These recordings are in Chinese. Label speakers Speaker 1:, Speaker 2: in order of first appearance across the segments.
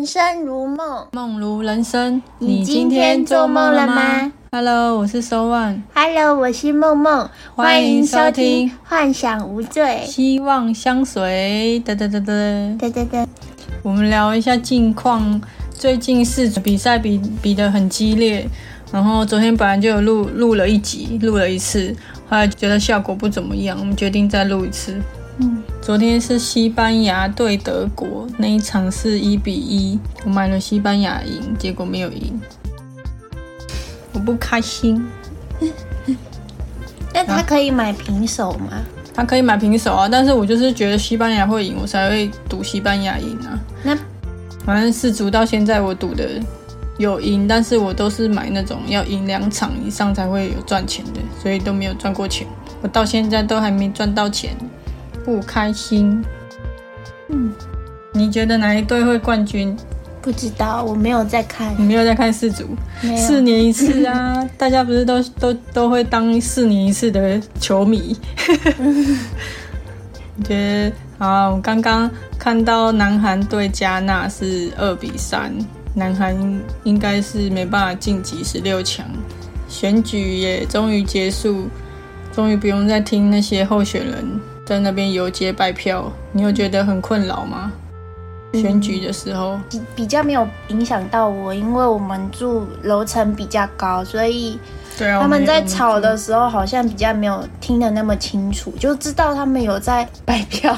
Speaker 1: 人生如梦，
Speaker 2: 梦如人生。
Speaker 1: 你今天做梦了吗
Speaker 2: ？Hello，我是 So One。
Speaker 1: Hello，我是梦梦。
Speaker 2: 欢迎收听《
Speaker 1: 幻想无罪》，
Speaker 2: 希望相随。哒哒哒哒
Speaker 1: 哒哒哒。
Speaker 2: 我们聊一下近况。最近是比赛比比的很激烈，然后昨天本来就有录录了一集，录了一次，后来觉得效果不怎么样，我们决定再录一次。嗯，昨天是西班牙对德国那一场是一比一，我买了西班牙赢，结果没有赢，我不开心。
Speaker 1: 那他可以买平手吗？
Speaker 2: 他可以买平手啊，但是我就是觉得西班牙会赢，我才会赌西班牙赢啊。
Speaker 1: 那
Speaker 2: 反正四足到现在我赌的有赢，但是我都是买那种要赢两场以上才会有赚钱的，所以都没有赚过钱，我到现在都还没赚到钱。不开心。嗯，你觉得哪一队会冠军？
Speaker 1: 不知道，我没有在看。
Speaker 2: 你没有在看四组？四年一次啊！大家不是都都都会当四年一次的球迷？我 觉得好。我刚刚看到南韩对加纳是二比三，南韩应该是没办法晋级十六强。选举也终于结束，终于不用再听那些候选人。在那边游街拜票，你有觉得很困扰吗？选举的时候
Speaker 1: 比较没有影响到我，因为我们住楼层比较高，所以
Speaker 2: 对啊，
Speaker 1: 他们在吵的时候好像比较没有听得那么清楚，就知道他们有在拜票。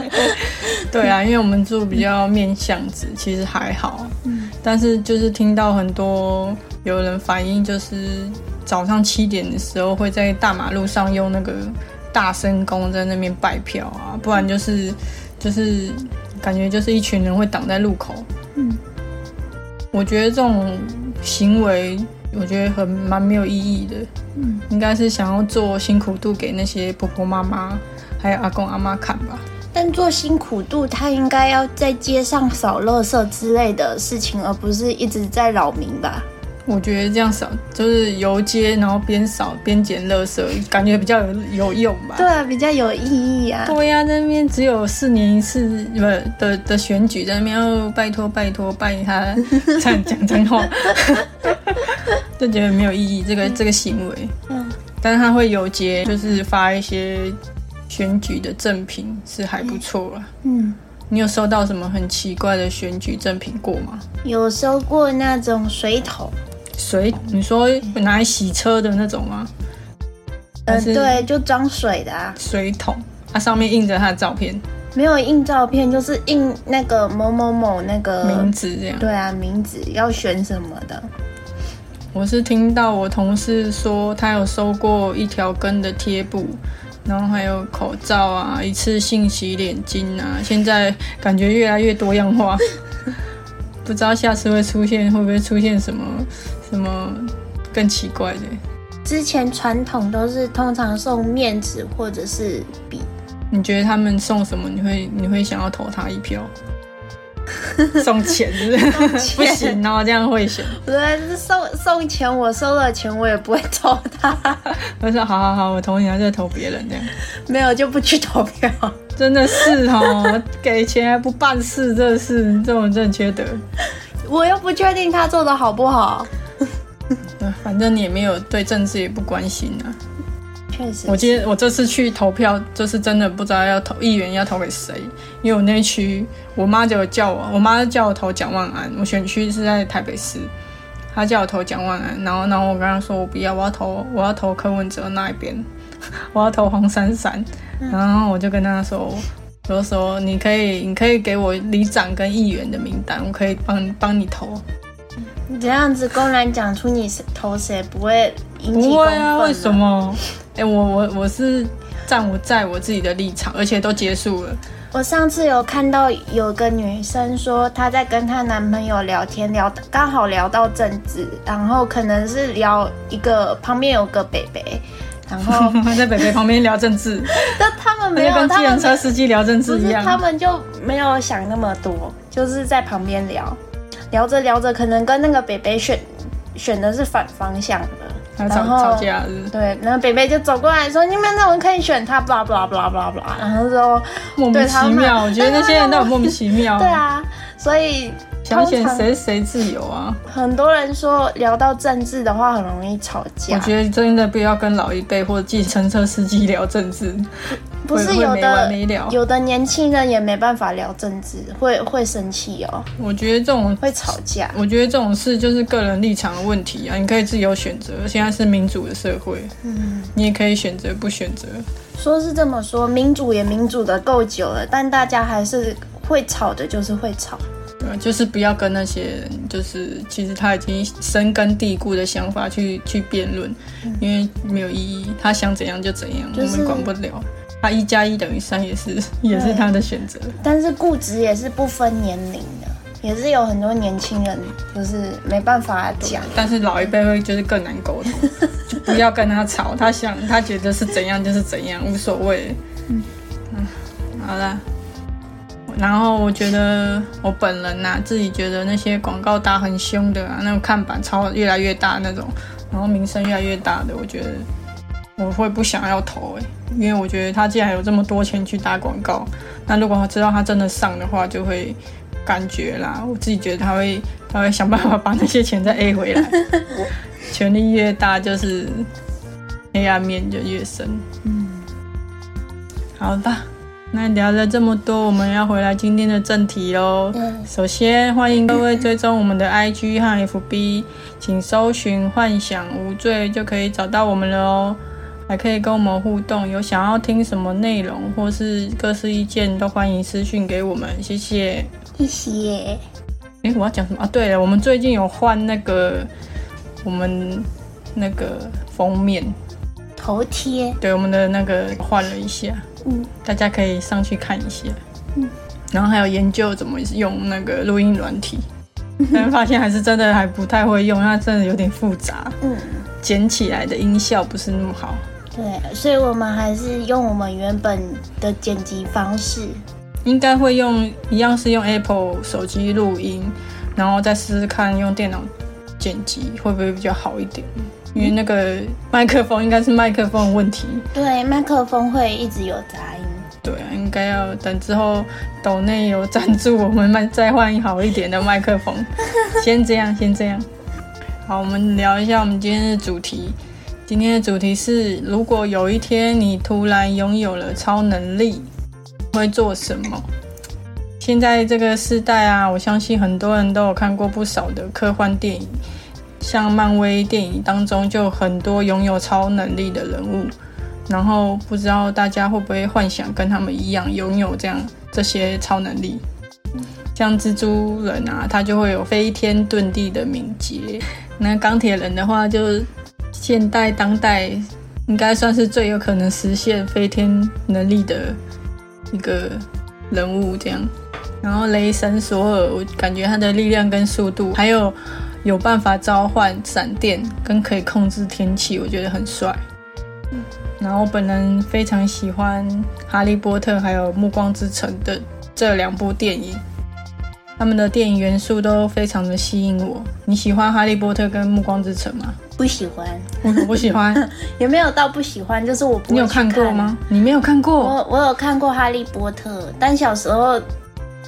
Speaker 2: 对啊，因为我们住比较面巷子，其实还好。嗯，但是就是听到很多有人反映，就是早上七点的时候会在大马路上用那个。大声公在那边拜票啊，不然就是就是感觉就是一群人会挡在路口。嗯，我觉得这种行为我觉得很蛮没有意义的。嗯，应该是想要做辛苦度给那些婆婆妈妈还有阿公阿妈看吧。
Speaker 1: 但做辛苦度，他应该要在街上扫垃圾之类的事情，而不是一直在扰民吧。
Speaker 2: 我觉得这样扫就是游街，然后边扫边捡垃圾，感觉比较有有用吧？
Speaker 1: 对啊，比较有意义啊。
Speaker 2: 对呀，那边只有四年一次不的的选举，在那边要拜托拜托拜他，讲 讲真话，就觉得没有意义。这个这个行为，嗯，但是他会游街，就是发一些选举的赠品，是还不错了。嗯，你有收到什么很奇怪的选举赠品过吗？
Speaker 1: 有收过那种水桶。
Speaker 2: 水，你说拿来洗车的那种吗？
Speaker 1: 呃，对，就装水的啊。
Speaker 2: 水桶，它上面印着他的照片。
Speaker 1: 没有印照片，就是印那个某某某那个
Speaker 2: 名字这样。
Speaker 1: 对啊，名字要选什么的。
Speaker 2: 我是听到我同事说，他有收过一条根的贴布，然后还有口罩啊，一次性洗脸巾啊，现在感觉越来越多样化。不知道下次会出现，会不会出现什么什么更奇怪的？
Speaker 1: 之前传统都是通常送面纸或者是笔。
Speaker 2: 你觉得他们送什么，你会你会想要投他一票？送钱是不行哦，这样会选。
Speaker 1: 不是送送钱，我收了钱我也不会投他。
Speaker 2: 我说好好好，我投你，还是投别人这样？
Speaker 1: 没有就不去投票。
Speaker 2: 真的是哦，给钱还不办事，真的是这种真缺德。
Speaker 1: 我又不确定他做的好不好。
Speaker 2: 反正你也没有对政治也不关心啊。
Speaker 1: 确实。
Speaker 2: 我今天我这次去投票，就是真的不知道要投议员要投给谁，因为我那区我妈就叫我，我妈叫我投蒋万安，我选区是在台北市，她叫我投蒋万安，然后然后我跟她说我不要，我要投我要投柯文哲那一边，我要投黄珊珊。然后我就跟他说：“我就说你可以，你可以给我里长跟议员的名单，我可以帮帮你投。
Speaker 1: 你这样子公然讲出你是投谁，不会引起
Speaker 2: 不会啊？为什么？哎，我我我是站我在我自己的立场，而且都结束了。
Speaker 1: 我上次有看到有个女生说她在跟她男朋友聊天，聊刚好聊到政治，然后可能是聊一个旁边有个北北。”然后
Speaker 2: 在北北旁边聊政治，
Speaker 1: 那他们没有
Speaker 2: 跟计程车司机聊政治一样，
Speaker 1: 他们就没有想那么多，就是在旁边聊，聊着聊着，可能跟那个北北选选的是反方向的，然后
Speaker 2: 吵架是是
Speaker 1: 对，然后北北就走过来说：“你们怎么可以选他？”blah blah blah blah blah，然后说
Speaker 2: 莫名其妙，我觉得那些人都很莫名其：“妙。
Speaker 1: 对，啊。”所以
Speaker 2: 想选谁谁自由啊。
Speaker 1: 很多人说聊到政治的话很容易吵架。
Speaker 2: 我觉得真的不要跟老一辈或者计程车司机聊政治，
Speaker 1: 不是有的有的年轻人也没办法聊政治，会会生气哦，
Speaker 2: 我觉得这种
Speaker 1: 会吵架。
Speaker 2: 我觉得这种事就是个人立场的问题啊，你可以自由选择。现在是民主的社会，
Speaker 1: 嗯，
Speaker 2: 你也可以选择不选择。
Speaker 1: 说是这么说，民主也民主的够久了，但大家还是会吵的，就是会吵。
Speaker 2: 对，就是不要跟那些人，就是其实他已经深根蒂固的想法去去辩论，因为没有意义。他想怎样就怎样，
Speaker 1: 就是
Speaker 2: 我们管不了。他一加一等于三也是也是他的选择。
Speaker 1: 但是固执也是不分年龄的，也是有很多年轻人就是没办法讲。
Speaker 2: 但是老一辈会就是更难沟通，就不要跟他吵，他想他觉得是怎样就是怎样，无所谓。嗯好啦。然后我觉得我本人呐、自己觉得那些广告打很凶的啊，那种看板超越来越大那种，然后名声越来越大的，我觉得我会不想要投诶、因为我觉得他既然有这么多钱去打广告，那如果他知道他真的上的话，就会感觉啦，我自己觉得他会他会想办法把那些钱再 A 回来。权力越大，就是黑暗面就越深。
Speaker 1: 嗯，
Speaker 2: 好吧，那聊了这么多，我们要回来今天的正题喽。
Speaker 1: 对，
Speaker 2: 首先，欢迎各位追踪我们的 IG 和 FB，请搜寻“幻想无罪”就可以找到我们了哦。还可以跟我们互动，有想要听什么内容或是各式意见，都欢迎私讯给我们，谢谢。
Speaker 1: 谢谢。
Speaker 2: 诶，我要讲什么啊？对了，我们最近有换那个我们那个封面，
Speaker 1: 头贴，
Speaker 2: 对我们的那个换了一下，
Speaker 1: 嗯，
Speaker 2: 大家可以上去看一些。嗯，然后还有研究怎么用那个录音软体，但发现还是真的还不太会用，它真的有点复杂，
Speaker 1: 嗯，
Speaker 2: 剪起来的音效不是那么好。
Speaker 1: 对，所以我们还是用我们原本的剪辑方式。
Speaker 2: 应该会用一样是用 Apple 手机录音，然后再试试看用电脑剪辑会不会比较好一点。因为那个麦克风应该是麦克风的问题，
Speaker 1: 对，麦克风会一直有杂音。
Speaker 2: 对啊，应该要等之后抖内有赞助，我们麦再换好一点的麦克风。先这样，先这样。好，我们聊一下我们今天的主题。今天的主题是：如果有一天你突然拥有了超能力，会做什么？现在这个时代啊，我相信很多人都有看过不少的科幻电影，像漫威电影当中就很多拥有超能力的人物。然后不知道大家会不会幻想跟他们一样拥有这样这些超能力？像蜘蛛人啊，他就会有飞天遁地的敏捷。那钢铁人的话，就现代当代应该算是最有可能实现飞天能力的一个人物这样。然后雷神索尔，我感觉他的力量跟速度，还有有办法召唤闪电跟可以控制天气，我觉得很帅。然后我本人非常喜欢《哈利波特》还有《暮光之城》的这两部电影，他们的电影元素都非常的吸引我。你喜欢《哈利波特》跟《暮光之城》吗？
Speaker 1: 不喜欢，
Speaker 2: 我 我不喜欢。
Speaker 1: 也没有到不喜欢，就是我不
Speaker 2: 你有看过吗？你没有看过？
Speaker 1: 我我有看过《哈利波特》，但小时候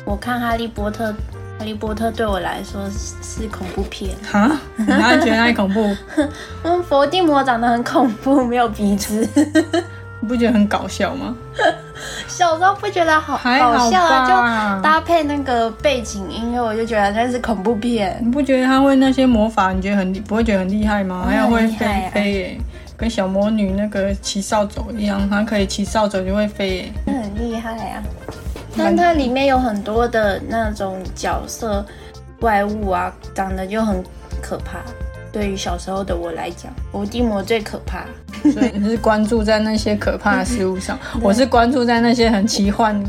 Speaker 1: 我看《哈利波特》，《哈利波特》对我来说是是恐怖片。
Speaker 2: 哈？你哪里觉得哪里恐怖？
Speaker 1: 嗯，伏地魔长得很恐怖，没有鼻子。
Speaker 2: 你 不觉得很搞笑吗？
Speaker 1: 小时候不觉得好
Speaker 2: 好
Speaker 1: 搞笑啊，就搭配那个背景音乐，我就觉得那是恐怖片。
Speaker 2: 你不觉得他会那些魔法，你觉得很厉不会觉得很厉害吗？
Speaker 1: 嗯
Speaker 2: 还有会飞飞耶，跟小魔女那个骑扫帚一样，他可以骑扫帚就会飞耶。
Speaker 1: 那很厉害啊！但它里面有很多的那种角色怪物啊，长得就很可怕。对于小时候的我来讲，伏地魔最可怕。
Speaker 2: 所以你是关注在那些可怕的事物上，我是关注在那些很奇幻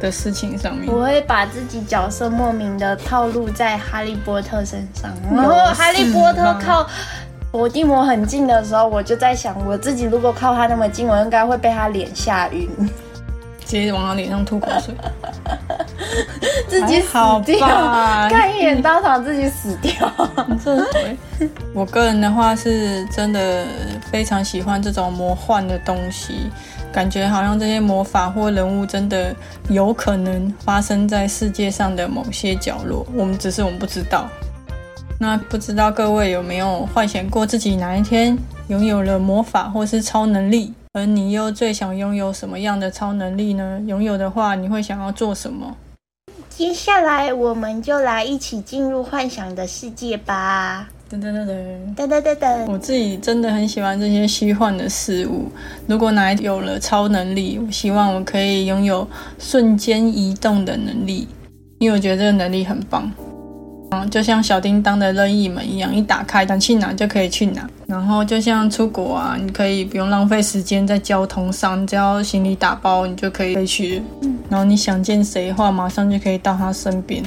Speaker 2: 的事情上面。
Speaker 1: 我会把自己角色莫名的套路在哈利波特身上，然后哈利波特靠伏地魔很近的时候，我就在想，我自己如果靠他那么近，我应该会被他脸吓晕。
Speaker 2: 直接往他脸上吐口水。
Speaker 1: 自己死掉，看 一眼当场自己死掉。
Speaker 2: 这回，我个人的话是真的非常喜欢这种魔幻的东西，感觉好像这些魔法或人物真的有可能发生在世界上的某些角落，我们只是我们不知道。那不知道各位有没有幻想过自己哪一天拥有了魔法或是超能力？而你又最想拥有什么样的超能力呢？拥有的话，你会想要做什么？
Speaker 1: 接下来，我们就来一起进入幻想的世界吧！噔噔噔噔噔噔噔噔。
Speaker 2: 我自己真的很喜欢这些虚幻的事物。如果哪有了超能力，我希望我可以拥有瞬间移动的能力，因为我觉得这个能力很棒。嗯，就像小叮当的任意门一样，一打开想去哪就可以去哪。然后就像出国啊，你可以不用浪费时间在交通上，只要行李打包，你就可以飞去。然后你想见谁的话，马上就可以到他身边。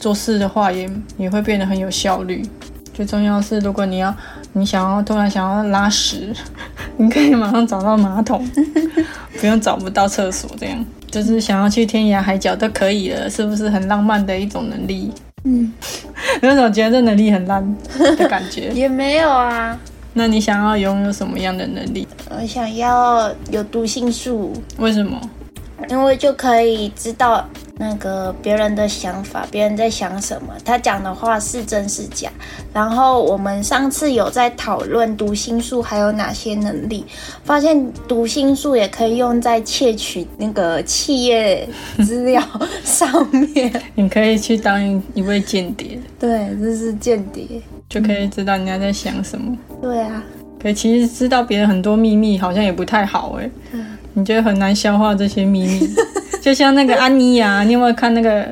Speaker 2: 做事的话也也会变得很有效率。最重要是，如果你要你想要突然想要拉屎，你可以马上找到马桶，不用找不到厕所，这样就是想要去天涯海角都可以了，是不是很浪漫的一种能力？嗯，有种觉得这能力很烂的感觉，
Speaker 1: 也没有啊。
Speaker 2: 那你想要拥有什么样的能力？
Speaker 1: 我想要有读心术。
Speaker 2: 为什么？
Speaker 1: 因为就可以知道。那个别人的想法，别人在想什么，他讲的话是真是假。然后我们上次有在讨论读心术还有哪些能力，发现读心术也可以用在窃取那个企业资料上面。
Speaker 2: 你可以去当一 位间谍，
Speaker 1: 对，这是间谍，
Speaker 2: 就可以知道人家在想什么。
Speaker 1: 对啊，
Speaker 2: 可其实知道别人很多秘密好像也不太好哎，你觉得很难消化这些秘密。就像那个安妮亚，你有没有看那个《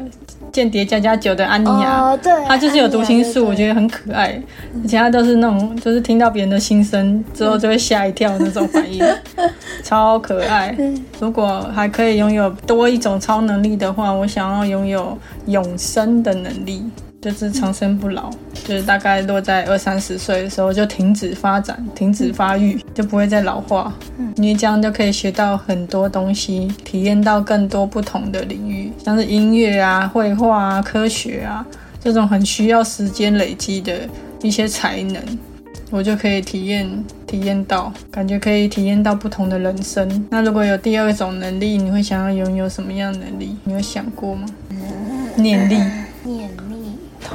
Speaker 2: 间谍加加九》的安妮亚？
Speaker 1: 哦，对，
Speaker 2: 她就是有读心术，我觉得很可爱。而且她都是那种，就是听到别人的心声之后就会吓一跳那种反应，超可爱。如果还可以拥有多一种超能力的话，我想要拥有永生的能力。就是长生不老，就是大概落在二三十岁的时候就停止发展、停止发育，就不会再老化。嗯，你这样就可以学到很多东西，体验到更多不同的领域，像是音乐啊、绘画啊、科学啊这种很需要时间累积的一些才能，我就可以体验、体验到，感觉可以体验到不同的人生。那如果有第二种能力，你会想要拥有什么样的能力？你有想过吗？念力。
Speaker 1: 念。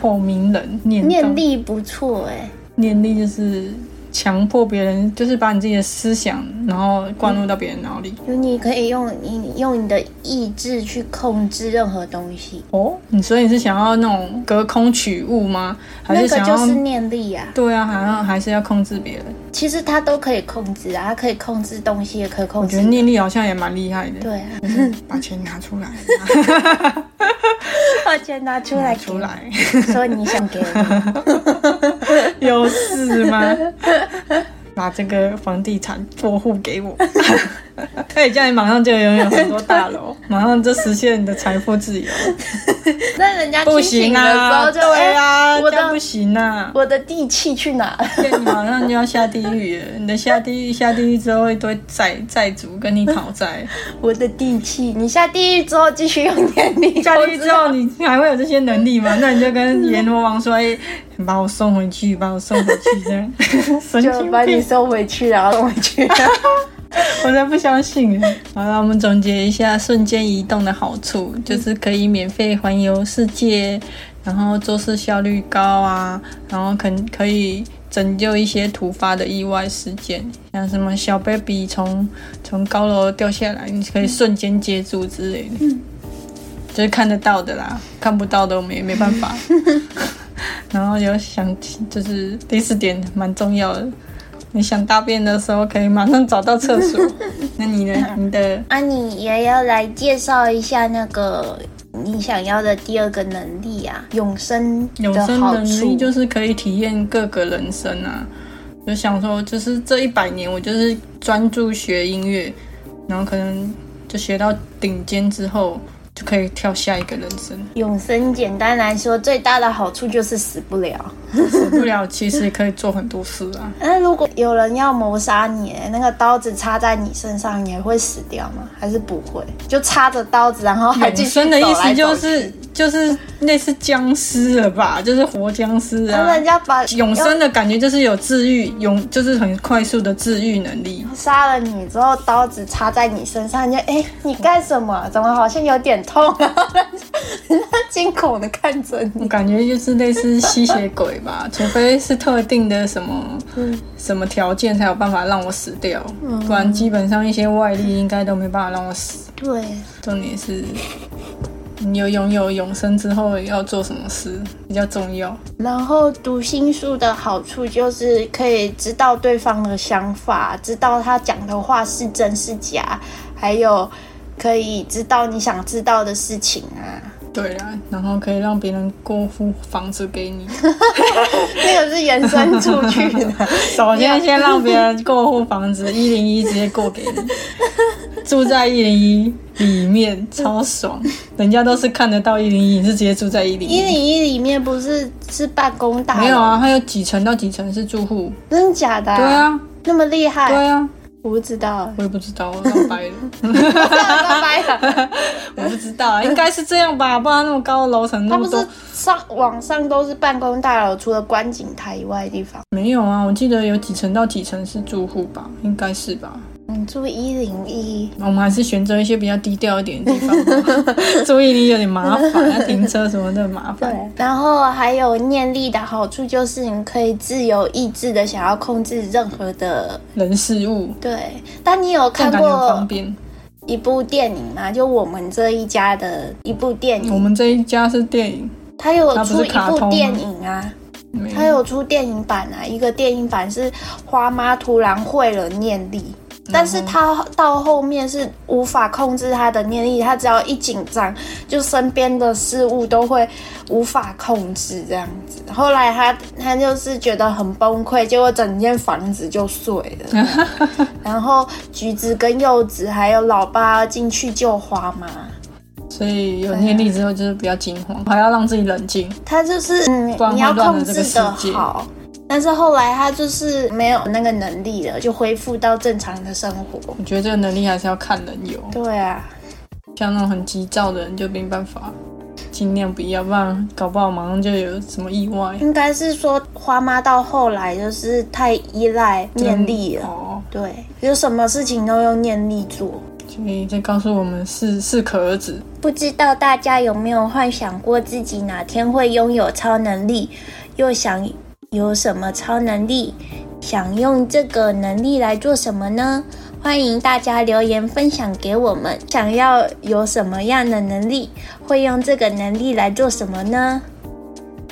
Speaker 2: 透明人念
Speaker 1: 念力不错哎，
Speaker 2: 念力就是强迫别人，就是把你自己的思想，然后灌入到别人脑里。
Speaker 1: 就你可以用你用你的意志去控制任何东西
Speaker 2: 哦。你所以你是想要那种隔空取物吗？
Speaker 1: 那个就是念力呀。
Speaker 2: 对啊，好像还是要控制别人。
Speaker 1: 其实他都可以控制啊，他可以控制东西，也可以控制。
Speaker 2: 我觉得念力好像也蛮厉害的。
Speaker 1: 对啊，
Speaker 2: 把钱拿出来。
Speaker 1: 把钱拿出来，
Speaker 2: 出来，
Speaker 1: 说你想给我，
Speaker 2: 有事吗？把这个房地产过户给我，可以这样，你马上就拥有很多大楼，马上就实现你的财富自由。
Speaker 1: 那人家不行啊，
Speaker 2: 对啊，我的不行啊，
Speaker 1: 我的地契去哪？
Speaker 2: 你马上就要下地狱了，你的下地狱，下地狱之后一堆债债主跟你讨债。
Speaker 1: 我的地契，你下地狱之后继续用能力，
Speaker 2: 下地狱之后你还会有这些能力吗？那你就跟阎罗王说，哎，把我送回去，把我送回去，这样，
Speaker 1: 就把你送回去，然后送回去。
Speaker 2: 我才不相信！好了，我们总结一下瞬间移动的好处，就是可以免费环游世界，然后做事效率高啊，然后可可以拯救一些突发的意外事件，像什么小 baby 从从高楼掉下来，你可以瞬间接住之类的，就是看得到的啦，看不到的我们也没办法。然后有想，就是第四点蛮重要的。你想大便的时候，可以马上找到厕所。那你呢？你的
Speaker 1: 啊，你也要来介绍一下那个你想要的第二个能力啊，永生。
Speaker 2: 永生能力就是可以体验各个人生啊。就想说，就是这一百年，我就是专注学音乐，然后可能就学到顶尖之后，就可以跳下一个人生。
Speaker 1: 永生简单来说，最大的好处就是死不了。
Speaker 2: 死不了，其实可以做很多事啊。
Speaker 1: 那如果有人要谋杀你，那个刀子插在你身上，你会死掉吗？还是不会？就插着刀子，然后还继续
Speaker 2: 永生的意思就是就是类似僵尸了吧，就是活僵尸啊。
Speaker 1: 人家把
Speaker 2: 永生的感觉就是有治愈，永就是很快速的治愈能力。
Speaker 1: 杀了你之后，刀子插在你身上，你就哎、你干什么？怎么好像有点痛？然后人家惊恐的看着你我。
Speaker 2: 感觉就是类似吸血鬼吧，除非是特定的什么、什么条件才有办法让我死掉，不然基本上一些外力应该都没办法让我死。
Speaker 1: 对，
Speaker 2: 重点是，你有拥有永生之后要做什么事比较重要。
Speaker 1: 然后读心术的好处就是可以知道对方的想法，知道他讲的话是真是假，还有可以知道你想知道的事情啊。
Speaker 2: 对啊，然后可以让别人过户房子给你。
Speaker 1: 那个是延伸出去的。
Speaker 2: 首先先让别人过户房子，一零一直接过给你，住在一零一里面超爽，人家都是看得到一零一，你是直接住在一零
Speaker 1: 一零
Speaker 2: 一。
Speaker 1: 里面不是是办公大楼？
Speaker 2: 没有啊，它有几层到几层是住户？
Speaker 1: 真的假的、
Speaker 2: 对，啊，
Speaker 1: 那么厉害？
Speaker 2: 对啊，
Speaker 1: 我不知道，
Speaker 2: 我也不知道，我乱掰了，
Speaker 1: 拜拜了。
Speaker 2: 我不知道，应该是这样吧，不然那么高的楼层那么多
Speaker 1: 它不是。上网上都是办公大楼，除了观景台以外的地方。
Speaker 2: 没有啊，我记得有几层到几层是住户吧，应该是吧。
Speaker 1: 嗯，住一零一，
Speaker 2: 我们还是选择一些比较低调一点的地方，注意力有点麻烦，要停车什么的麻
Speaker 1: 对
Speaker 2: 烦。，
Speaker 1: 然后还有念力的好处就是你可以自由意志的想要控制任何的。
Speaker 2: 人事物，
Speaker 1: 对，但你有看过
Speaker 2: 便。
Speaker 1: 一部电影吗？就我们这一家的一部电影，
Speaker 2: 我们这一家是电影，
Speaker 1: 它有出一部电影啊。
Speaker 2: 没
Speaker 1: 它有出电影版啊，一个电影版是花妈突然会了念力，但是他到后面是无法控制他的念力，他只要一紧张，就身边的事物都会无法控制这样子。后来他他就是觉得很崩溃，结果整间房子就碎了。然后橘子跟柚子还有老爸进去救花妈。
Speaker 2: 所以有念力之后就是比较惊慌，还要让自己冷静。
Speaker 1: 他就是嗯你要控制的好，但是后来他就是没有那个能力了，就恢复到正常的生活。
Speaker 2: 我觉得这个能力还是要看人有，
Speaker 1: 对啊，
Speaker 2: 像那种很急躁的人就没办法，尽量不要，不然搞不好马上就有什么意外。
Speaker 1: 应该是说花妈到后来就是太依赖念力了，
Speaker 2: 哦，
Speaker 1: 对，有什么事情都用念力做。
Speaker 2: 所以这告诉我们适适可而止。
Speaker 1: 不知道大家有没有幻想过自己哪天会拥有超能力，又想有什么超能力，想用这个能力来做什么呢？欢迎大家留言分享给我们，想要有什么样的能力，会用这个能力来做什么呢？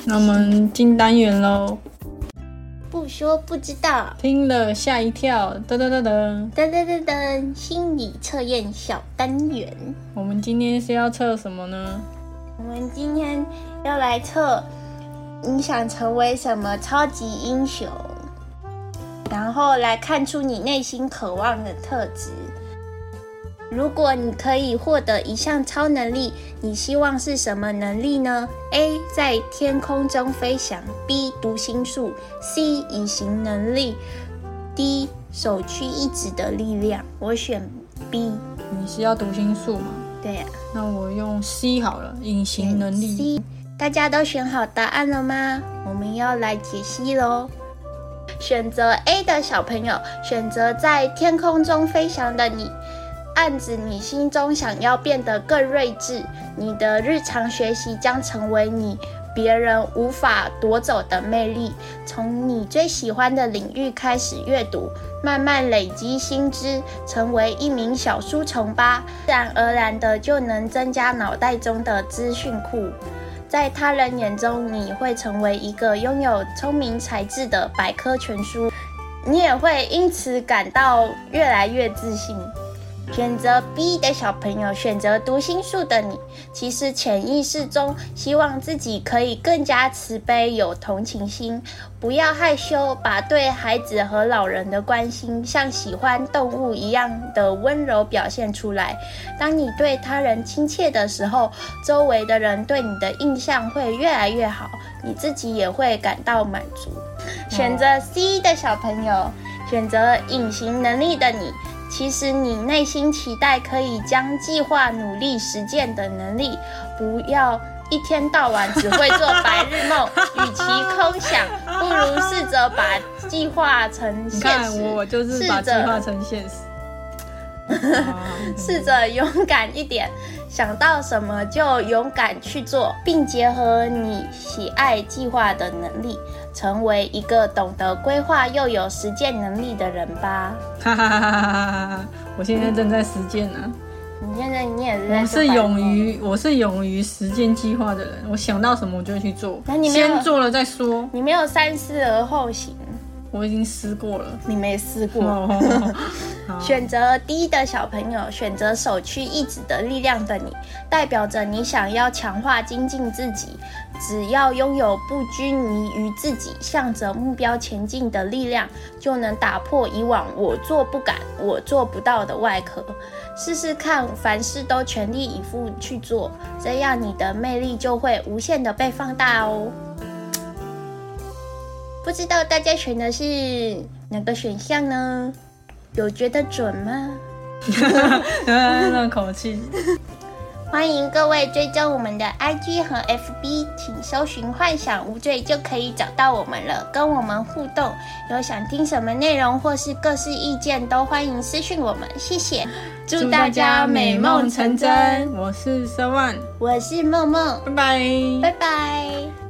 Speaker 2: 那我们进单元喽，
Speaker 1: 不说不知道。
Speaker 2: 听了吓一跳，噔噔噔噔。
Speaker 1: 噔噔噔噔，心理测验小单元。
Speaker 2: 我们今天是要测什么呢？
Speaker 1: 我们今天要来测你想成为什么超级英雄，然后来看出你内心渴望的特质。如果你可以获得一项超能力，你希望是什么能力呢？A. 在天空中飞翔；B. 读心术；C. 隐形能力；D. 首屈一指的力量。我选 B。
Speaker 2: 你是要读心术吗？
Speaker 1: 对呀、
Speaker 2: 那我用 C 好了，隐形能力。
Speaker 1: C，大家都选好答案了吗？我们要来解析喽。选择 A 的小朋友，选择在天空中飞翔的你，暗指你心中想要变得更睿智。你的日常学习将成为你别人无法夺走的魅力。从你最喜欢的领域开始阅读，慢慢累积新知，成为一名小书虫吧。自然而然的就能增加脑袋中的资讯库。在他人眼中，你会成为一个拥有聪明才智的百科全书，你也会因此感到越来越自信。选择 B 的小朋友，选择读心术的你，其实潜意识中希望自己可以更加慈悲、有同情心，不要害羞，把对孩子和老人的关心像喜欢动物一样的温柔表现出来。当你对他人亲切的时候，周围的人对你的印象会越来越好，你自己也会感到满足。选择 C 的小朋友，选择隐形能力的你。其实你内心期待可以将计划努力实践的能力，不要一天到晚只会做白日梦。与其空想，不如试着把计划成现实。
Speaker 2: 我就是把计划成现实。
Speaker 1: 试着勇敢一点，想到什么就勇敢去做，并结合你喜爱计划的能力，成为一个懂得规划又有实践能力的人吧。哈哈哈哈哈
Speaker 2: 哈！我现在正在实践呢。
Speaker 1: 你现在你也是？
Speaker 2: 我是勇于我是勇于实践计划的人，我想到什么我就去做。
Speaker 1: 那你
Speaker 2: 先做了再说。
Speaker 1: 你没有三思而后行。
Speaker 2: 我已经撕过了，
Speaker 1: 你没撕过。选择 D 的小朋友，选择首屈一指的力量的你，代表着你想要强化精进自己。只要拥有不拘泥于自己、向着目标前进的力量，就能打破以往“我做不敢、我做不到”的外壳。试试看，凡事都全力以赴去做，这样你的魅力就会无限的被放大哦。不知道大家选的是哪个选项呢？有觉得准吗？
Speaker 2: 那口气。
Speaker 1: 欢迎各位追踪我们的 IG 和 FB，请搜寻“幻想无罪”就可以找到我们了，跟我们互动。有想听什么内容或是各式意见，都欢迎私讯我们。谢谢，
Speaker 2: 祝大家美梦成真。我是 Seven，
Speaker 1: 我是梦梦，
Speaker 2: 拜拜，
Speaker 1: 拜拜。